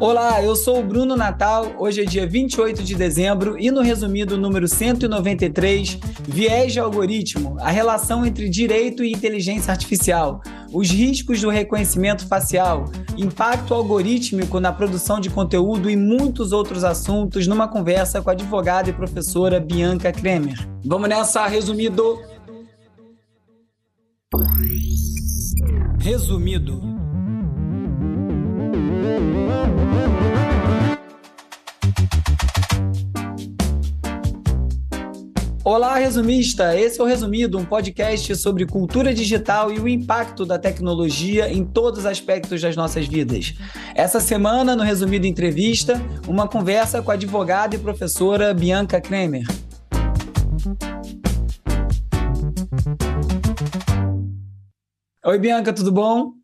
Olá, eu sou o Bruno Natal. Hoje é dia 28 de dezembro e no resumido número 193, Viés de algoritmo, a relação entre direito e inteligência artificial, os riscos do reconhecimento facial, impacto algorítmico na produção de conteúdo e muitos outros assuntos numa conversa com a advogada e professora Bianca Kremer. Vamos nessa, resumido. Resumido. Olá, resumista! Esse é o Resumido, um podcast sobre cultura digital e o impacto da tecnologia em todos os aspectos das nossas vidas. Essa semana, no Resumido Entrevista, uma conversa com a advogada e professora Bianca Kremer. Oi, Bianca, tudo bom?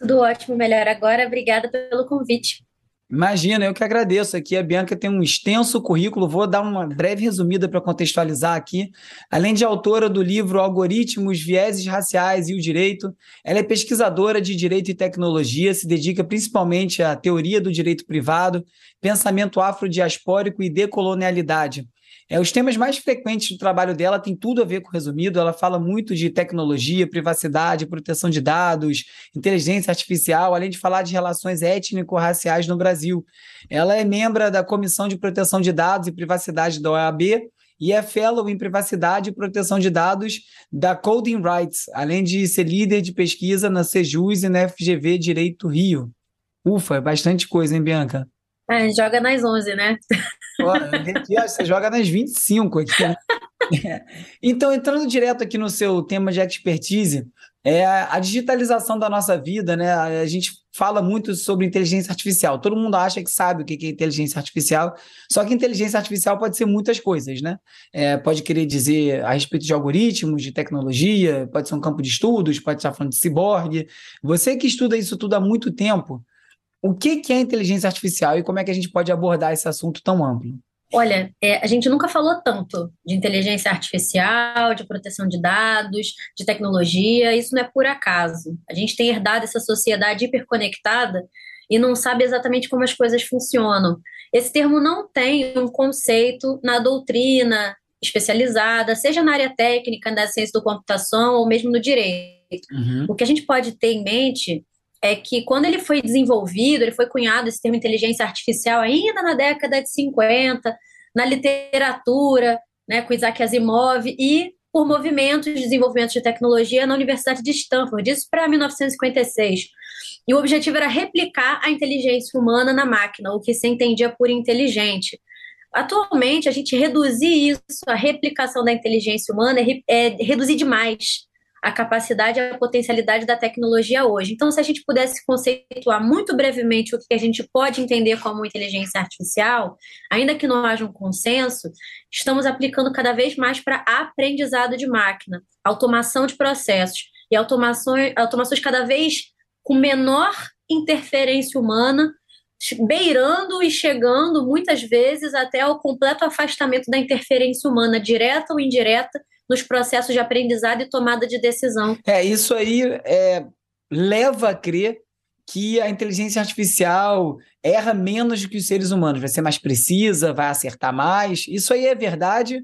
Tudo ótimo, melhor agora. Obrigada pelo convite. Imagina, eu que agradeço aqui. A Bianca tem um extenso currículo, vou dar uma breve resumida para contextualizar aqui. Além de autora do livro Algoritmos, Vieses Raciais e o Direito, ela é pesquisadora de direito e tecnologia, se dedica principalmente à teoria do direito privado, pensamento afrodiaspórico e decolonialidade. É, os temas mais frequentes do trabalho dela têm tudo a ver com resumido. Ela fala muito de tecnologia, privacidade, proteção de dados, inteligência artificial, além de falar de relações étnico-raciais no Brasil. Ela é membro da Comissão de Proteção de Dados e Privacidade da OAB e é fellow em privacidade e proteção de dados da Coding Rights, além de ser líder de pesquisa na Sejus e na FGV Direito Rio. Ufa, é bastante coisa, hein, Bianca? É, joga nas 11, né? você joga nas 25 aqui. Né? Então, entrando direto aqui no seu tema de expertise, é a digitalização da nossa vida, né? A gente fala muito sobre inteligência artificial. Todo mundo acha que sabe o que é inteligência artificial, só que inteligência artificial pode ser muitas coisas, né? É, pode querer dizer a respeito de algoritmos, de tecnologia, pode ser um campo de estudos, pode estar falando de ciborgue. Você que estuda isso tudo há muito tempo, o que, é inteligência artificial e como é que a gente pode abordar esse assunto tão amplo? Olha, é, a gente nunca falou tanto de inteligência artificial, de proteção de dados, de tecnologia, isso não é por acaso. A gente tem herdado essa sociedade hiperconectada e não sabe exatamente como as coisas funcionam. Esse termo não tem um conceito na doutrina especializada, seja na área técnica, da ciência da computação ou mesmo no direito. Uhum. O que a gente pode ter em mente é que quando ele foi desenvolvido, ele foi cunhado esse termo inteligência artificial ainda na década de 50, na literatura, né, com Isaac Asimov e por movimentos de desenvolvimento de tecnologia na Universidade de Stanford, isso para 1956. E o objetivo era replicar a inteligência humana na máquina, o que se entendia por inteligente. Atualmente, a gente reduzir isso, a replicação da inteligência humana, é, é reduzir demais a capacidade e a potencialidade da tecnologia hoje. Então, se a gente pudesse conceituar muito brevemente o que a gente pode entender como inteligência artificial, ainda que não haja um consenso, estamos aplicando cada vez mais para aprendizado de máquina, automação de processos e automações, automações cada vez com menor interferência humana, beirando e chegando muitas vezes até o completo afastamento da interferência humana, direta ou indireta, nos processos de aprendizado e tomada de decisão. É, isso aí é, leva a crer que a inteligência artificial erra menos do que os seres humanos, vai ser mais precisa, vai acertar mais. Isso aí é verdade,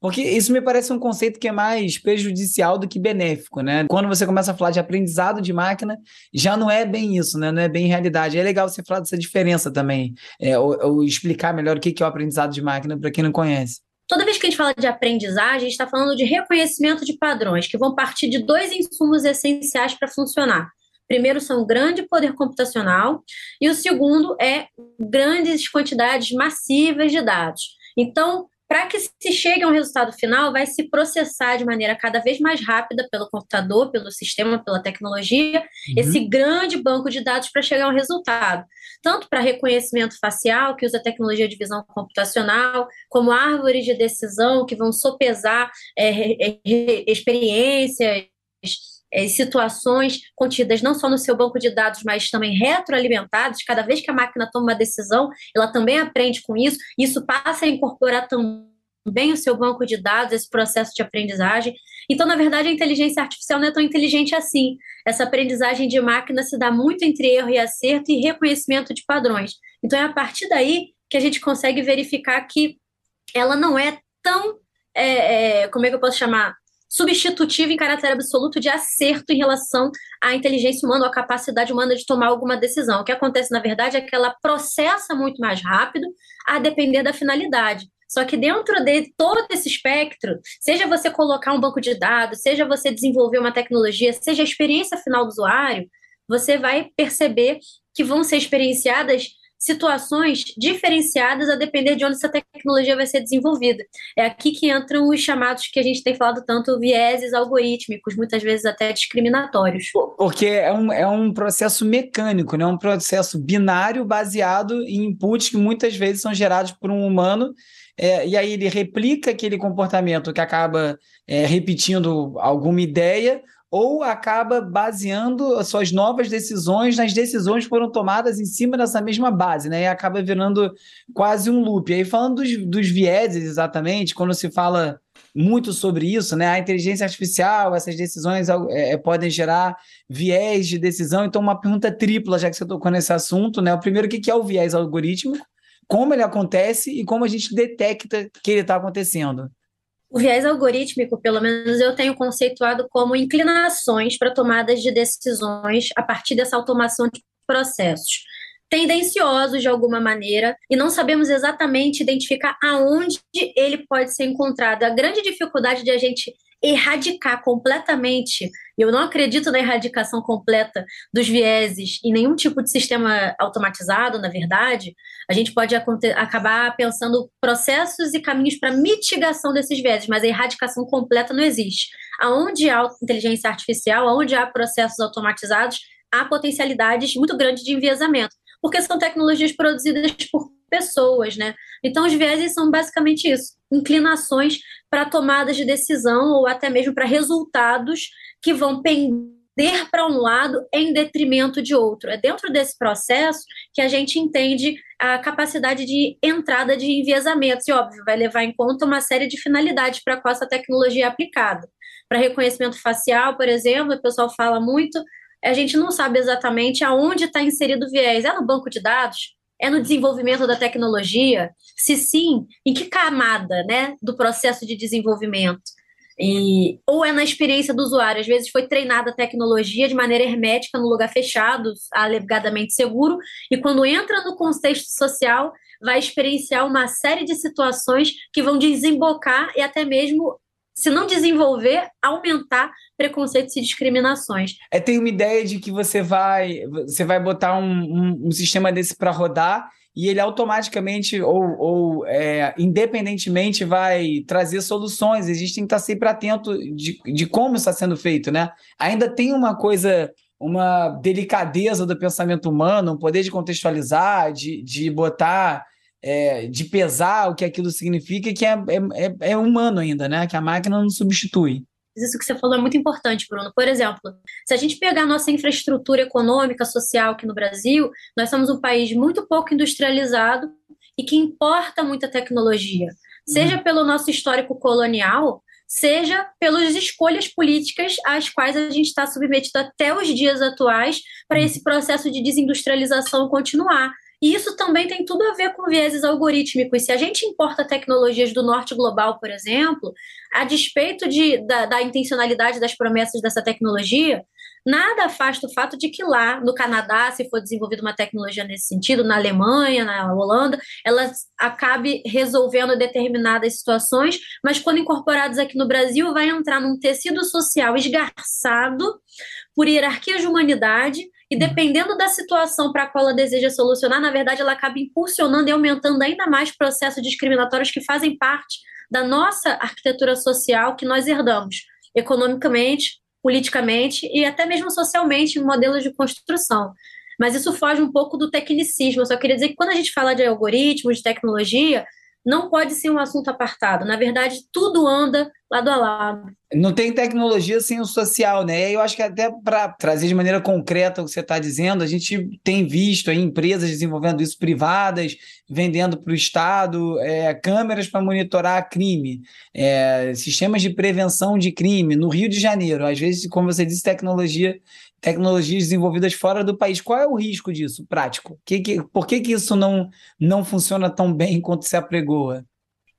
porque isso me parece um conceito que é mais prejudicial do que benéfico, né? Quando você começa a falar de aprendizado de máquina, já não é bem isso, né? Não é bem realidade. É legal você falar dessa diferença também, é, ou, ou explicar melhor o que é o aprendizado de máquina para quem não conhece. Toda vez que a gente fala de aprendizagem, a gente está falando de reconhecimento de padrões, que vão partir de dois insumos essenciais para funcionar. Primeiro são grande poder computacional e o segundo é grandes quantidades massivas de dados. Então, para que se chegue a um resultado final, vai se processar de maneira cada vez mais rápida pelo computador, pelo sistema, pela tecnologia, uhum. esse grande banco de dados para chegar a um resultado. Tanto para reconhecimento facial, que usa tecnologia de visão computacional, como árvores de decisão, que vão sopesar é, é, experiências é, situações contidas não só no seu banco de dados, mas também retroalimentadas. Cada vez que a máquina toma uma decisão, ela também aprende com isso. Isso passa a incorporar também o seu banco de dados, esse processo de aprendizagem. Então, na verdade, a inteligência artificial não é tão inteligente assim. Essa aprendizagem de máquina se dá muito entre erro e acerto e reconhecimento de padrões. Então, é a partir daí que a gente consegue verificar que ela não é tão, é, é, como é que eu posso chamar? Substitutiva em caráter absoluto de acerto em relação à inteligência humana ou à capacidade humana de tomar alguma decisão. O que acontece, na verdade, é que ela processa muito mais rápido, a depender da finalidade. Só que dentro de todo esse espectro, seja você colocar um banco de dados, seja você desenvolver uma tecnologia, seja a experiência final do usuário, você vai perceber que vão ser experienciadas situações diferenciadas a depender de onde essa tecnologia vai ser desenvolvida. É aqui que entram os chamados que a gente tem falado tanto, vieses algorítmicos, muitas vezes até discriminatórios. Porque é um, é um processo mecânico, né? um processo binário baseado em inputs que muitas vezes são gerados por um humano é, e aí ele replica aquele comportamento que acaba é, repetindo alguma ideia ou acaba baseando as suas novas decisões nas decisões que foram tomadas em cima dessa mesma base, né? E acaba virando quase um loop. E aí, falando dos, dos vieses exatamente, quando se fala muito sobre isso, né? A inteligência artificial, essas decisões é, é podem gerar viés de decisão. Então, uma pergunta tripla, já que você tocou nesse assunto, né? O primeiro, o que é o viés algorítmico? Como ele acontece e como a gente detecta que ele está acontecendo? O viés algorítmico, pelo menos eu tenho conceituado como inclinações para tomadas de decisões a partir dessa automação de processos. Tendenciosos de alguma maneira, e não sabemos exatamente identificar aonde ele pode ser encontrado. A grande dificuldade de a gente erradicar completamente, eu não acredito na erradicação completa dos vieses em nenhum tipo de sistema automatizado, na verdade, a gente pode acabar pensando processos e caminhos para mitigação desses vieses, mas a erradicação completa não existe. Aonde há inteligência artificial, aonde há processos automatizados, há potencialidades muito grandes de enviesamento, porque são tecnologias produzidas por pessoas, né? Então, os vieses são basicamente isso: inclinações para tomadas de decisão ou até mesmo para resultados que vão pender para um lado em detrimento de outro. É dentro desse processo que a gente entende a capacidade de entrada de enviesamentos, e óbvio, vai levar em conta uma série de finalidades para qual essa tecnologia é aplicada. Para reconhecimento facial, por exemplo, o pessoal fala muito, a gente não sabe exatamente aonde está inserido o viés. É no banco de dados? É no desenvolvimento da tecnologia? Se sim, em que camada né, do processo de desenvolvimento? E, ou é na experiência do usuário. Às vezes foi treinada a tecnologia de maneira hermética, no lugar fechado, alegadamente seguro, e quando entra no contexto social, vai experienciar uma série de situações que vão desembocar e até mesmo, se não desenvolver, aumentar preconceitos e discriminações. É, tem uma ideia de que você vai, você vai botar um, um, um sistema desse para rodar e ele automaticamente ou, ou é, independentemente vai trazer soluções. A gente tem que estar sempre atento de, de como está sendo feito, né? Ainda tem uma coisa, uma delicadeza do pensamento humano, um poder de contextualizar, de, de botar, é, de pesar o que aquilo significa, que é, é, é, é humano ainda, né? Que a máquina não substitui isso que você falou é muito importante, Bruno. Por exemplo, se a gente pegar a nossa infraestrutura econômica, social aqui no Brasil, nós somos um país muito pouco industrializado e que importa muita tecnologia, seja uhum. pelo nosso histórico colonial, seja pelas escolhas políticas às quais a gente está submetido até os dias atuais para uhum. esse processo de desindustrialização continuar. E isso também tem tudo a ver com vieses algorítmicos. Se a gente importa tecnologias do norte global, por exemplo, a despeito de, da, da intencionalidade das promessas dessa tecnologia, nada afasta o fato de que lá no Canadá, se for desenvolvida uma tecnologia nesse sentido, na Alemanha, na Holanda, ela acabe resolvendo determinadas situações, mas quando incorporadas aqui no Brasil, vai entrar num tecido social esgarçado por hierarquias de humanidade e uhum. dependendo da situação para a qual ela deseja solucionar, na verdade, ela acaba impulsionando e aumentando ainda mais processos discriminatórios que fazem parte da nossa arquitetura social que nós herdamos, economicamente, politicamente e até mesmo socialmente em modelos de construção. Mas isso foge um pouco do tecnicismo. Eu só queria dizer que quando a gente fala de algoritmos, de tecnologia, não pode ser um assunto apartado. Na verdade, tudo anda lado a lado. Não tem tecnologia sem o social, né? Eu acho que até para trazer de maneira concreta o que você está dizendo, a gente tem visto aí empresas desenvolvendo isso privadas, vendendo para o Estado, é, câmeras para monitorar crime, é, sistemas de prevenção de crime no Rio de Janeiro. Às vezes, como você disse, tecnologia tecnologias desenvolvidas fora do país. Qual é o risco disso, prático? Que, que, por que, que isso não, não funciona tão bem quanto se apregoa?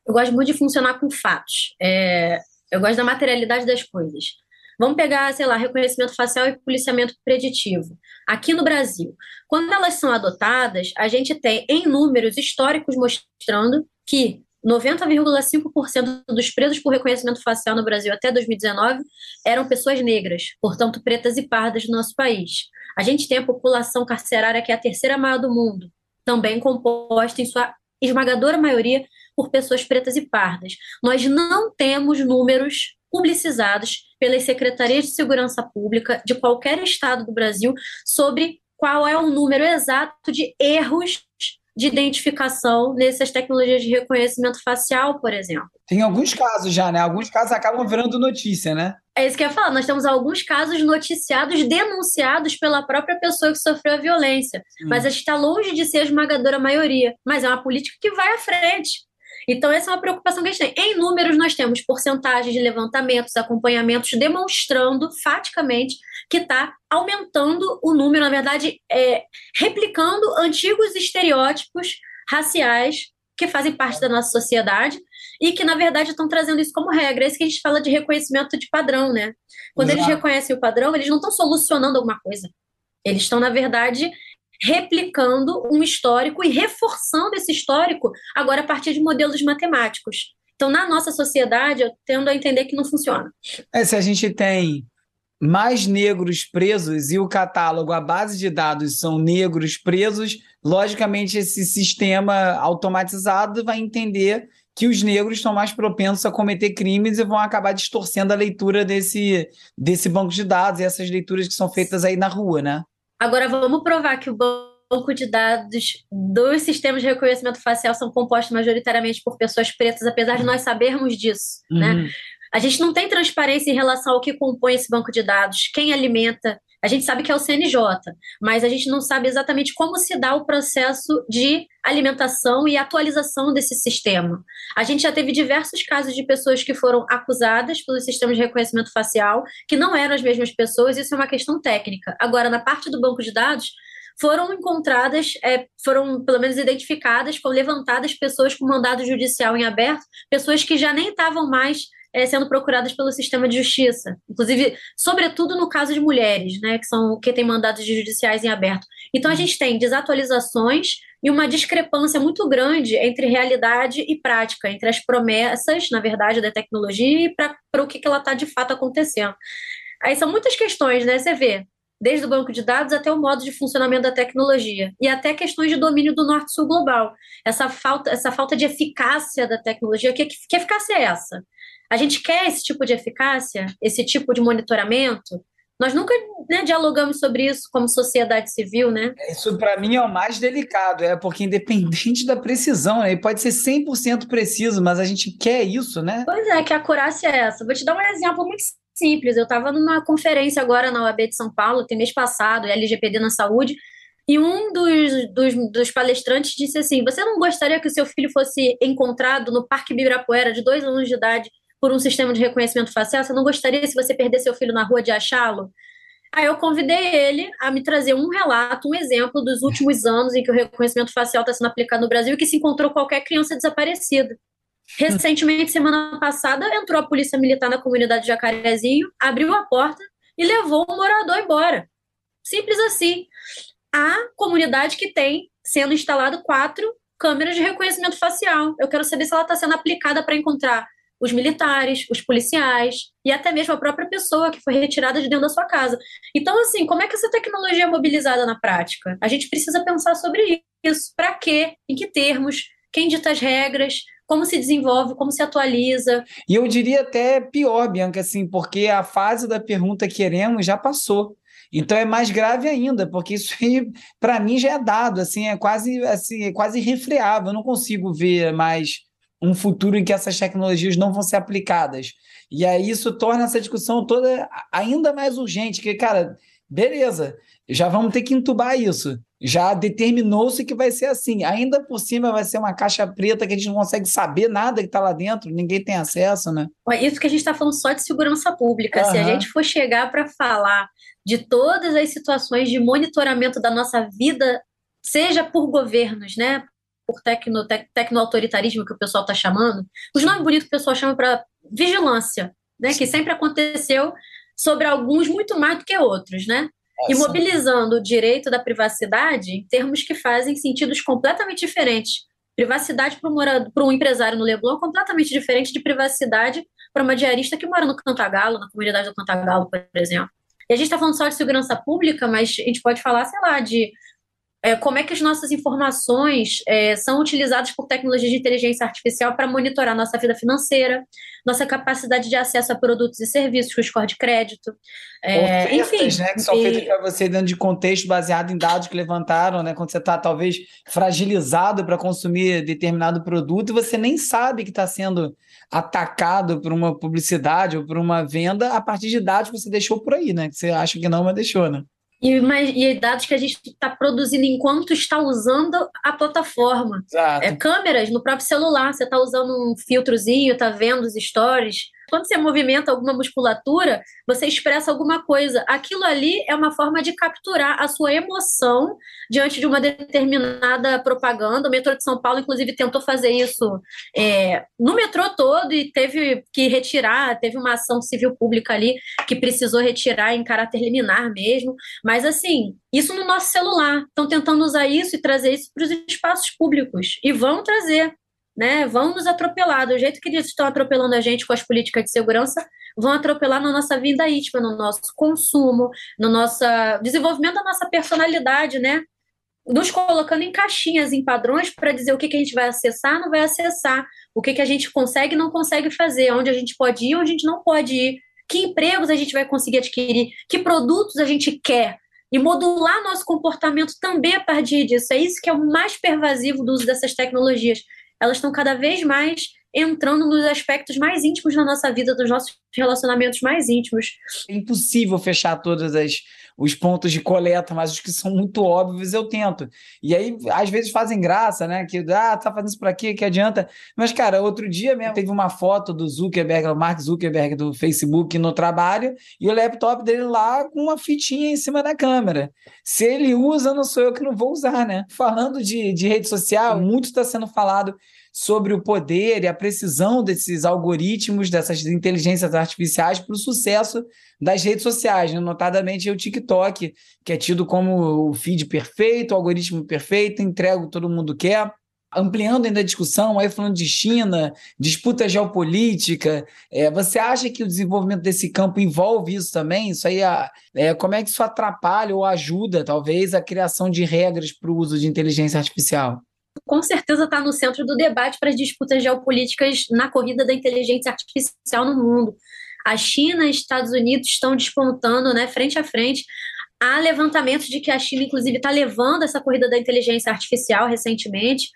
Eu gosto muito de funcionar com fatos. É, eu gosto da materialidade das coisas. Vamos pegar, sei lá, reconhecimento facial e policiamento preditivo. Aqui no Brasil, quando elas são adotadas, a gente tem em números históricos mostrando que 90,5% dos presos por reconhecimento facial no Brasil até 2019 eram pessoas negras, portanto pretas e pardas do nosso país. A gente tem a população carcerária que é a terceira maior do mundo, também composta em sua esmagadora maioria por pessoas pretas e pardas. Nós não temos números publicizados pelas secretarias de segurança pública de qualquer estado do Brasil sobre qual é o número exato de erros de identificação nessas tecnologias de reconhecimento facial, por exemplo. Tem alguns casos já, né? Alguns casos acabam virando notícia, né? É isso que eu ia falar. Nós temos alguns casos noticiados, denunciados pela própria pessoa que sofreu a violência. Hum. Mas a gente está longe de ser a esmagadora maioria. Mas é uma política que vai à frente. Então, essa é uma preocupação que a gente tem. Em números, nós temos porcentagens de levantamentos, acompanhamentos, demonstrando faticamente que está aumentando o número, na verdade, é, replicando antigos estereótipos raciais que fazem parte da nossa sociedade e que, na verdade, estão trazendo isso como regra. É isso que a gente fala de reconhecimento de padrão, né? Quando Exato. eles reconhecem o padrão, eles não estão solucionando alguma coisa. Eles estão, na verdade, replicando um histórico e reforçando esse histórico agora a partir de modelos matemáticos. Então, na nossa sociedade, eu tendo a entender que não funciona. É, se a gente tem mais negros presos e o catálogo, a base de dados são negros presos, logicamente esse sistema automatizado vai entender que os negros estão mais propensos a cometer crimes e vão acabar distorcendo a leitura desse, desse banco de dados e essas leituras que são feitas aí na rua, né? Agora vamos provar que o banco de dados dos sistemas de reconhecimento facial são compostos majoritariamente por pessoas pretas, apesar de nós sabermos disso, né? uhum. né? A gente não tem transparência em relação ao que compõe esse banco de dados, quem alimenta. A gente sabe que é o CNJ, mas a gente não sabe exatamente como se dá o processo de alimentação e atualização desse sistema. A gente já teve diversos casos de pessoas que foram acusadas pelo sistema de reconhecimento facial, que não eram as mesmas pessoas, isso é uma questão técnica. Agora, na parte do banco de dados, foram encontradas, é, foram pelo menos identificadas, foram levantadas pessoas com mandado judicial em aberto, pessoas que já nem estavam mais é, sendo procuradas pelo sistema de justiça, inclusive, sobretudo no caso de mulheres, né, que são que têm mandados judiciais em aberto. Então a gente tem desatualizações e uma discrepância muito grande entre realidade e prática, entre as promessas, na verdade, da tecnologia e para o que, que ela está de fato acontecendo. Aí são muitas questões, né? Você vê, desde o banco de dados até o modo de funcionamento da tecnologia e até questões de domínio do norte-sul global. Essa falta, essa falta de eficácia da tecnologia, que, que eficácia é essa? A gente quer esse tipo de eficácia, esse tipo de monitoramento? Nós nunca né, dialogamos sobre isso como sociedade civil, né? Isso para mim é o mais delicado, é porque independente da precisão, né, pode ser 100% preciso, mas a gente quer isso, né? Pois é, que a acurácia é essa. Vou te dar um exemplo muito simples. Eu estava numa conferência agora na UAB de São Paulo, tem mês passado, LGPD na saúde, e um dos, dos, dos, palestrantes disse assim: Você não gostaria que o seu filho fosse encontrado no Parque Bibirapuera, de dois anos de idade, por um sistema de reconhecimento facial, você não gostaria, se você perder seu filho na rua, de achá-lo? Aí eu convidei ele a me trazer um relato, um exemplo dos últimos anos em que o reconhecimento facial está sendo aplicado no Brasil e que se encontrou qualquer criança desaparecida. Recentemente, semana passada, entrou a polícia militar na comunidade de Jacarezinho, abriu a porta e levou o morador embora. Simples assim. A comunidade que tem sendo instalado quatro câmeras de reconhecimento facial. Eu quero saber se ela está sendo aplicada para encontrar os militares, os policiais e até mesmo a própria pessoa que foi retirada de dentro da sua casa. Então, assim, como é que essa tecnologia é mobilizada na prática? A gente precisa pensar sobre isso. Para quê? Em que termos? Quem dita as regras? Como se desenvolve? Como se atualiza? E eu diria até pior, Bianca, assim, porque a fase da pergunta queremos já passou. Então é mais grave ainda, porque isso para mim, já é dado, assim, é quase, assim, é quase irrefreável. Eu não consigo ver mais um futuro em que essas tecnologias não vão ser aplicadas. E aí isso torna essa discussão toda ainda mais urgente, que, cara, beleza, já vamos ter que entubar isso. Já determinou-se que vai ser assim. Ainda por cima vai ser uma caixa preta que a gente não consegue saber nada que está lá dentro, ninguém tem acesso, né? Isso que a gente está falando só de segurança pública. Uhum. Se a gente for chegar para falar de todas as situações de monitoramento da nossa vida, seja por governos, né? Por tecno, tec, tecnoautoritarismo que o pessoal está chamando, os nomes bonitos que o pessoal chama para vigilância, né? Que sempre aconteceu sobre alguns muito mais do que outros, né? e mobilizando o direito da privacidade em termos que fazem sentidos completamente diferentes. Privacidade para um, um empresário no Leblon é completamente diferente de privacidade para uma diarista que mora no Cantagalo, na comunidade do Cantagalo, por exemplo. E a gente está falando só de segurança pública, mas a gente pode falar, sei lá, de é, como é que as nossas informações é, são utilizadas por tecnologias de inteligência artificial para monitorar nossa vida financeira, nossa capacidade de acesso a produtos e serviços, o score de crédito. É, enfim. Né, que são e... feitas para você dentro de contexto baseado em dados que levantaram, né, quando você está talvez fragilizado para consumir determinado produto e você nem sabe que está sendo atacado por uma publicidade ou por uma venda a partir de dados que você deixou por aí, né? Que você acha que não, mas deixou, né? E, mas, e dados que a gente está produzindo enquanto está usando a plataforma. Exato. É, câmeras no próprio celular, você está usando um filtrozinho, está vendo os stories, quando você movimenta alguma musculatura, você expressa alguma coisa. Aquilo ali é uma forma de capturar a sua emoção diante de uma determinada propaganda. O metrô de São Paulo, inclusive, tentou fazer isso é, no metrô todo e teve que retirar, teve uma ação civil pública ali que precisou retirar em caráter liminar mesmo. Mas, assim, isso no nosso celular. Estão tentando usar isso e trazer isso para os espaços públicos. E vão trazer né, vão nos atropelar. Do jeito que eles estão atropelando a gente com as políticas de segurança, vão atropelar na nossa vida íntima, no nosso consumo, no nosso desenvolvimento da nossa personalidade, né? Nos colocando em caixinhas, em padrões, para dizer o que, que a gente vai acessar, não vai acessar, o que, que a gente consegue não consegue fazer, onde a gente pode ir, onde a gente não pode ir, que empregos a gente vai conseguir adquirir, que produtos a gente quer, e modular nosso comportamento também a partir disso. É isso que é o mais pervasivo do uso dessas tecnologias elas estão cada vez mais entrando nos aspectos mais íntimos da nossa vida, dos nossos relacionamentos mais íntimos. É impossível fechar todos as, os pontos de coleta, mas os que são muito óbvios eu tento. E aí, às vezes, fazem graça, né? Que, ah, tá fazendo isso por aqui, que adianta. Mas, cara, outro dia mesmo teve uma foto do Zuckerberg, o Mark Zuckerberg do Facebook no trabalho, e o laptop dele lá com uma fitinha em cima da câmera. Se ele usa, não sou eu que não vou usar, né? Falando de, de rede social, muito está sendo falado sobre o poder e a precisão desses algoritmos, dessas inteligências artificiais para o sucesso das redes sociais, né? notadamente o TikTok, que é tido como o feed perfeito, o algoritmo perfeito, entrega o que todo mundo quer. Ampliando ainda a discussão, aí falando de China, disputa geopolítica, é, você acha que o desenvolvimento desse campo envolve isso também? Isso aí, é, como é que isso atrapalha ou ajuda, talvez, a criação de regras para o uso de inteligência artificial? Com certeza está no centro do debate para as disputas geopolíticas na corrida da inteligência artificial no mundo. A China e Estados Unidos estão despontando né, frente a frente. Há levantamentos de que a China, inclusive, está levando essa corrida da inteligência artificial recentemente,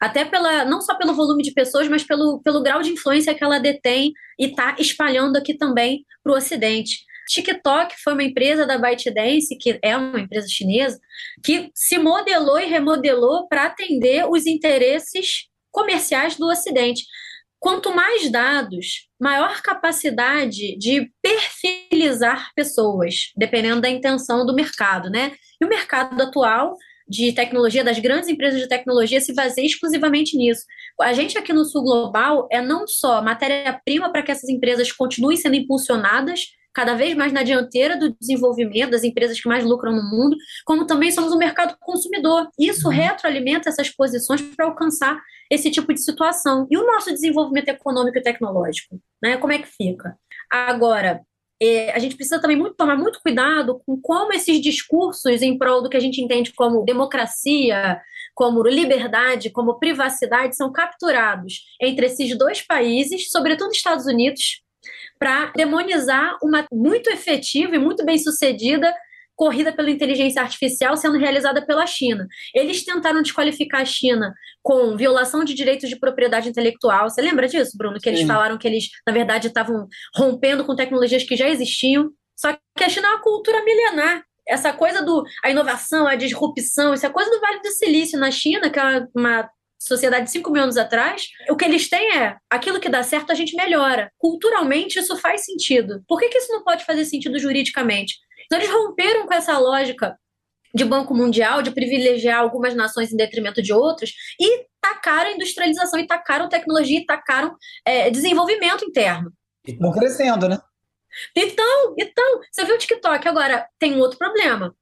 até pela não só pelo volume de pessoas, mas pelo, pelo grau de influência que ela detém e está espalhando aqui também para o Ocidente. TikTok foi uma empresa da ByteDance, que é uma empresa chinesa, que se modelou e remodelou para atender os interesses comerciais do Ocidente. Quanto mais dados, maior capacidade de perfilizar pessoas, dependendo da intenção do mercado, né? E o mercado atual de tecnologia, das grandes empresas de tecnologia, se baseia exclusivamente nisso. A gente aqui no Sul Global é não só matéria-prima para que essas empresas continuem sendo impulsionadas cada vez mais na dianteira do desenvolvimento das empresas que mais lucram no mundo, como também somos um mercado consumidor. Isso uhum. retroalimenta essas posições para alcançar esse tipo de situação. E o nosso desenvolvimento econômico e tecnológico, né? Como é que fica? Agora, é, a gente precisa também muito, tomar muito cuidado com como esses discursos em prol do que a gente entende como democracia, como liberdade, como privacidade, são capturados entre esses dois países, sobretudo Estados Unidos, para demonizar uma muito efetiva e muito bem sucedida corrida pela inteligência artificial sendo realizada pela China. Eles tentaram desqualificar a China com violação de direitos de propriedade intelectual. Você lembra disso, Bruno? Que eles Sim. falaram que eles, na verdade, estavam rompendo com tecnologias que já existiam. Só que a China é uma cultura milenar. Essa coisa do a inovação, a disrupção, isso é coisa do Vale do Silício na China, que é uma sociedade de 5 mil anos atrás, o que eles têm é aquilo que dá certo a gente melhora. Culturalmente isso faz sentido. Por que, que isso não pode fazer sentido juridicamente? Então eles romperam com essa lógica de Banco Mundial, de privilegiar algumas nações em detrimento de outras, e tacaram a industrialização, e tacaram tecnologia, e tacaram é, desenvolvimento interno. E estão crescendo, né? Então, então, você viu o TikTok. Agora, tem um outro problema.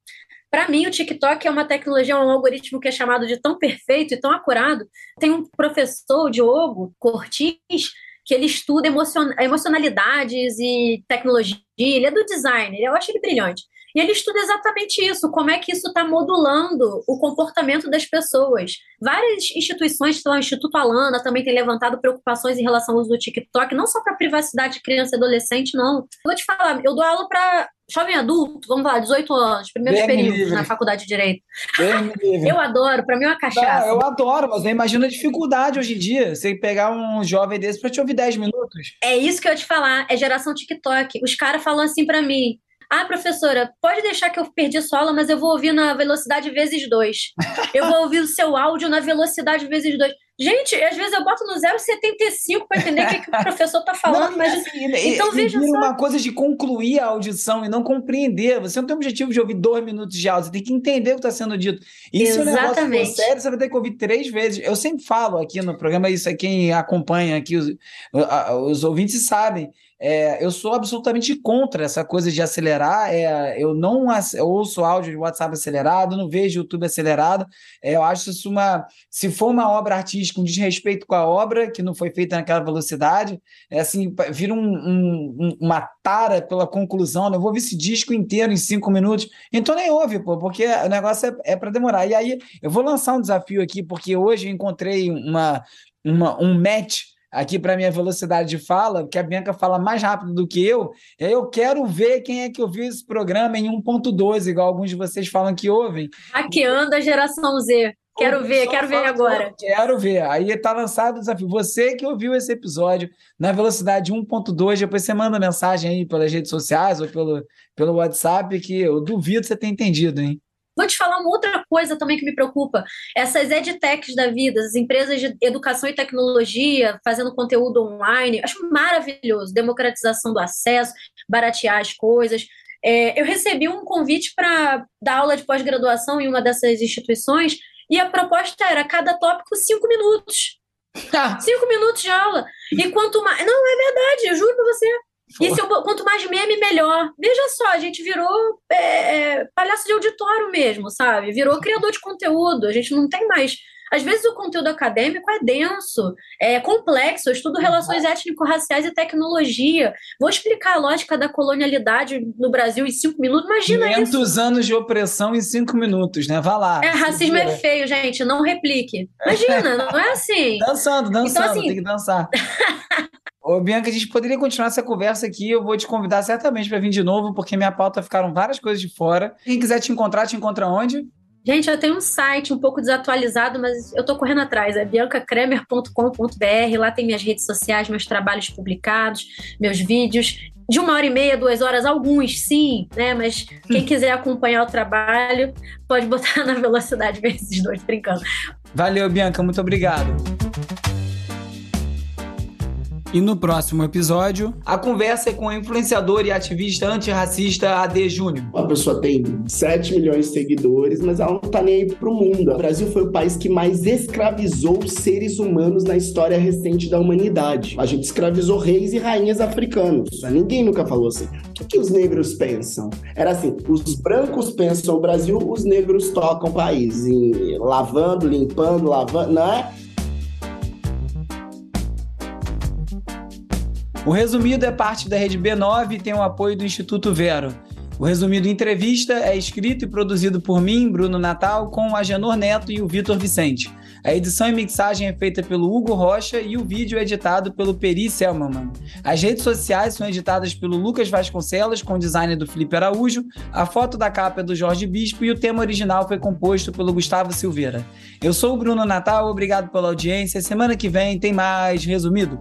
Para mim, o TikTok é uma tecnologia, um algoritmo que é chamado de tão perfeito e tão acurado. Tem um professor, o Diogo Cortis, que ele estuda emocion emocionalidades e tecnologia. Ele é do design, eu acho ele brilhante. E ele estuda exatamente isso, como é que isso está modulando o comportamento das pessoas. Várias instituições, então, o Instituto Alana também tem levantado preocupações em relação ao uso do TikTok, não só para a privacidade de criança e adolescente, não. Vou te falar, eu dou aula para jovem adulto, vamos lá, 18 anos, primeiros Bem períodos livre. na faculdade de Direito. eu adoro, para mim é uma cachaça. Não, eu adoro, mas imagina a dificuldade hoje em dia, você pegar um jovem desse para te ouvir 10 minutos. É isso que eu ia te falar, é geração TikTok. Os caras falam assim para mim, ah, professora, pode deixar que eu perdi sua aula, mas eu vou ouvir na velocidade vezes dois. Eu vou ouvir o seu áudio na velocidade vezes dois. Gente, às vezes eu boto no 0,75 para entender o que, que, o professor está falando. Não, mas... Assim, então, veja só. uma coisa de concluir a audição e não compreender. Você não tem o objetivo de ouvir dois minutos de áudio, você tem que entender o que está sendo dito. Isso Exatamente. é um negócio sério, você vai ter que ouvir três vezes. Eu sempre falo aqui no programa, isso é quem acompanha aqui, os, os ouvintes sabem. É, eu sou absolutamente contra essa coisa de acelerar. É, eu não ouço áudio de WhatsApp acelerado, não vejo YouTube acelerado. É, eu acho isso uma. Se for uma obra artística, um desrespeito com a obra, que não foi feita naquela velocidade, é assim, vira um, um, uma tara pela conclusão. Né? Eu vou ouvir esse disco inteiro em cinco minutos. Então nem ouve, pô, porque o negócio é, é para demorar. E aí, eu vou lançar um desafio aqui, porque hoje eu encontrei uma, uma, um match aqui para minha velocidade de fala, que a Bianca fala mais rápido do que eu, eu quero ver quem é que ouviu esse programa em 1.2, igual alguns de vocês falam que ouvem. Hackeando a geração Z. Quero ver, quero ver agora. Quero ver. Aí está lançado o desafio. Você que ouviu esse episódio na velocidade 1.2, depois você manda mensagem aí pelas redes sociais ou pelo, pelo WhatsApp, que eu duvido você ter entendido, hein? Vou te falar uma outra coisa também que me preocupa. Essas edtechs da vida, as empresas de educação e tecnologia fazendo conteúdo online, acho maravilhoso. Democratização do acesso, baratear as coisas. É, eu recebi um convite para dar aula de pós-graduação em uma dessas instituições e a proposta era cada tópico cinco minutos. cinco minutos de aula. E quanto mais. Não, é verdade, eu juro para você. E eu, quanto mais meme, melhor. Veja só, a gente virou é, é, palhaço de auditório mesmo, sabe? Virou criador de conteúdo. A gente não tem mais. Às vezes o conteúdo acadêmico é denso, é complexo. Eu estudo relações étnico-raciais e tecnologia. Vou explicar a lógica da colonialidade no Brasil em cinco minutos. Imagina 500 isso. anos de opressão em cinco minutos, né? Vá lá. É, racismo é feio, gente. Não replique. Imagina, não é assim. Dançando, dançando, então, assim... tem que dançar. Ô, Bianca, a gente poderia continuar essa conversa aqui. Eu vou te convidar certamente para vir de novo, porque minha pauta ficaram várias coisas de fora. Quem quiser te encontrar, te encontra onde? Gente, eu tenho um site um pouco desatualizado, mas eu tô correndo atrás. É biancacremer.com.br. Lá tem minhas redes sociais, meus trabalhos publicados, meus vídeos. De uma hora e meia, duas horas, alguns sim, né? Mas quem quiser acompanhar o trabalho, pode botar na velocidade vezes dois, brincando. Valeu, Bianca, muito obrigado. E no próximo episódio, a conversa é com o influenciador e ativista antirracista AD Júnior. A pessoa tem 7 milhões de seguidores, mas ela não tá nem aí pro mundo. O Brasil foi o país que mais escravizou seres humanos na história recente da humanidade. A gente escravizou reis e rainhas africanos. Ninguém nunca falou assim. O que, que os negros pensam? Era assim: os brancos pensam o Brasil, os negros tocam o país. Em, lavando, limpando, lavando, não é? O resumido é parte da Rede B9 e tem o apoio do Instituto Vero. O resumido entrevista é escrito e produzido por mim, Bruno Natal, com o Agenor Neto e o Vitor Vicente. A edição e mixagem é feita pelo Hugo Rocha e o vídeo é editado pelo Peri Selman. As redes sociais são editadas pelo Lucas Vasconcelos, com design do Felipe Araújo, a foto da capa é do Jorge Bispo e o tema original foi composto pelo Gustavo Silveira. Eu sou o Bruno Natal, obrigado pela audiência. Semana que vem tem mais resumido.